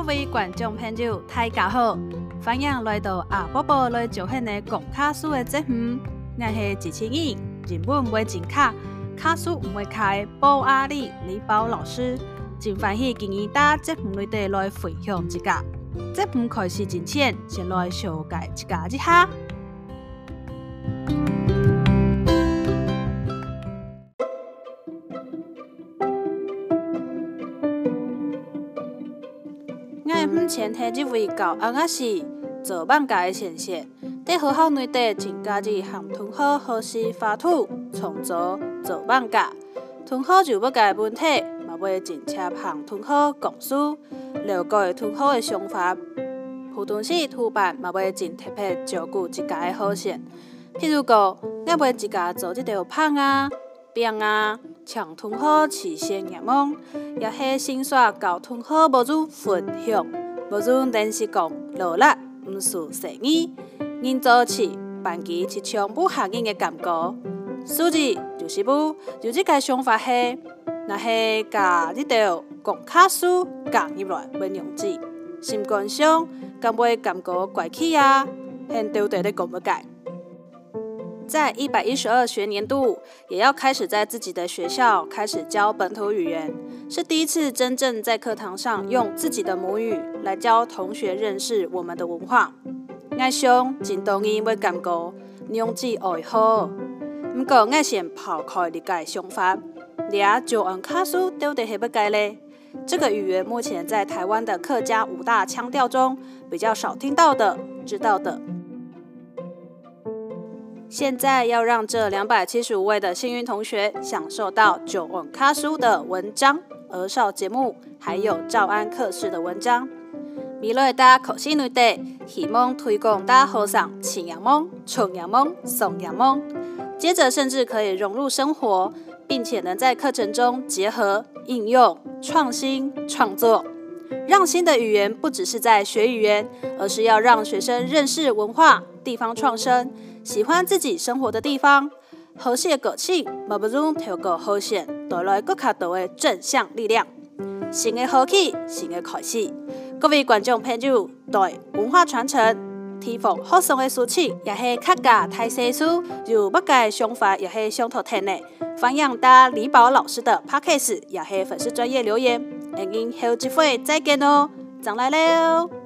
各位观众朋友，大家好，欢迎来到阿宝宝来教汉的讲卡书的节目。我是主持人，日文会进卡，卡书唔会开，宝阿里李宝老师，真欢喜今日在节目里底来分享一下。节目开始之前，先来小解一下一下。目前系一位教安亚西做放假的先生，在学校内底增加啲和同学学习画图、创作、做放假。同学就不解问题，嘛会真切和同学讲述，了解同学的想法。普通时图版嘛要真特别照顾一家的好线。譬如讲，我会自家做一条棒啊、饼啊，抢同学起先眼梦，也系先说教同学无做分享。无论电视讲努力毋输生意，人做起班级是全部合应的感觉。数字就是不，就这个想法系，那系加一条讲卡数加入来文用字，心观上敢会感觉怪气啊，很丢脸的讲不改。在一百一十二学年度，也要开始在自己的学校开始教本土语言，是第一次真正在课堂上用自己的母语来教同学认识我们的文化。爱上真同意会感觉用字爱好，不过爱先抛开理解想法，你啊就按卡数丢得还不该嘞。这个语言目前在台湾的客家五大腔调中比较少听到的，知道的。现在要让这两百七十五位的幸运同学享受到九王卡书的文章、儿少节目，还有照安课室的文章。未来大考试内底，希望推广大家上青阳梦、重阳梦、送阳梦，接着甚至可以融入生活，并且能在课程中结合应用、创新、创作，让新的语言不只是在学语言，而是要让学生认识文化、地方创生。喜欢自己生活的地方，和谐个性，莫不如透过和谐带来更加多的正向力量。新的好气，新的开始。各位观众朋友，对文化传承、提防好生的事情，也是客家大细数，有不该想法也是相同的。欢迎大李宝老师的 Podcast，也是粉丝专业留言。我们后机会再见哦，再来了。